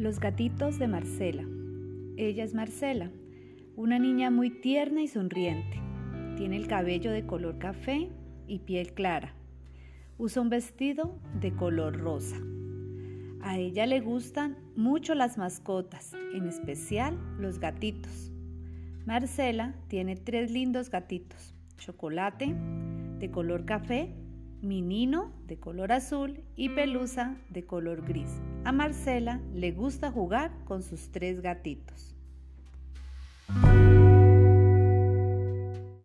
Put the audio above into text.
Los gatitos de Marcela. Ella es Marcela, una niña muy tierna y sonriente. Tiene el cabello de color café y piel clara. Usa un vestido de color rosa. A ella le gustan mucho las mascotas, en especial los gatitos. Marcela tiene tres lindos gatitos, chocolate, de color café, Minino de color azul y Pelusa de color gris. A Marcela le gusta jugar con sus tres gatitos.